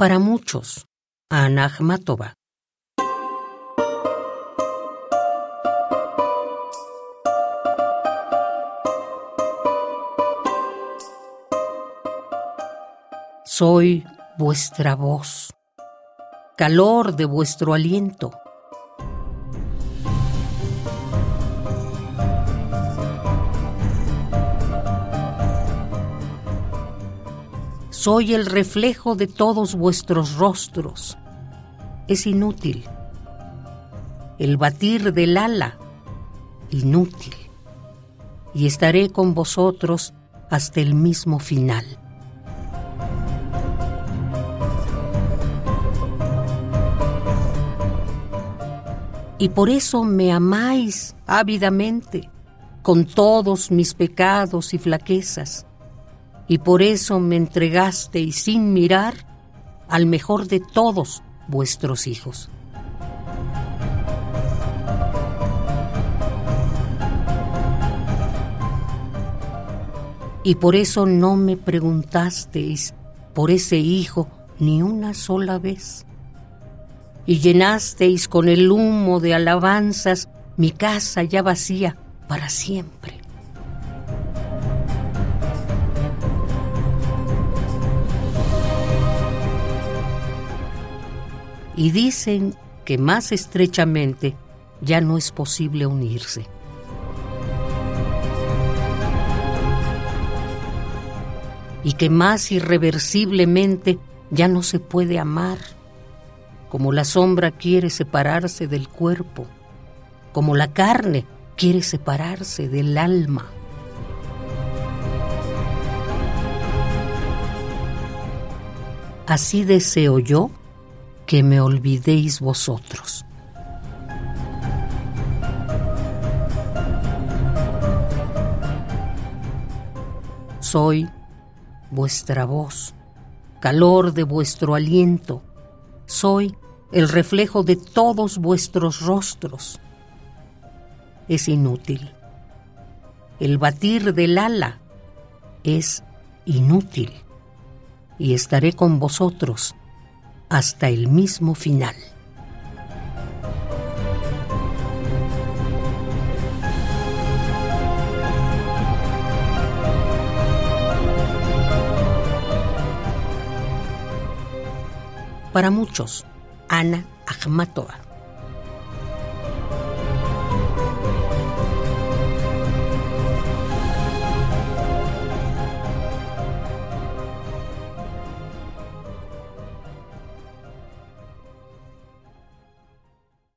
Para muchos, Ana Akhmatova. Soy vuestra voz, calor de vuestro aliento. Soy el reflejo de todos vuestros rostros. Es inútil. El batir del ala, inútil. Y estaré con vosotros hasta el mismo final. Y por eso me amáis ávidamente, con todos mis pecados y flaquezas y por eso me entregasteis sin mirar al mejor de todos vuestros hijos. Y por eso no me preguntasteis por ese hijo ni una sola vez. Y llenasteis con el humo de alabanzas mi casa ya vacía para siempre. Y dicen que más estrechamente ya no es posible unirse. Y que más irreversiblemente ya no se puede amar, como la sombra quiere separarse del cuerpo, como la carne quiere separarse del alma. Así deseo yo que me olvidéis vosotros. Soy vuestra voz, calor de vuestro aliento, soy el reflejo de todos vuestros rostros. Es inútil. El batir del ala es inútil y estaré con vosotros hasta el mismo final. Para muchos, Ana Akhmatova.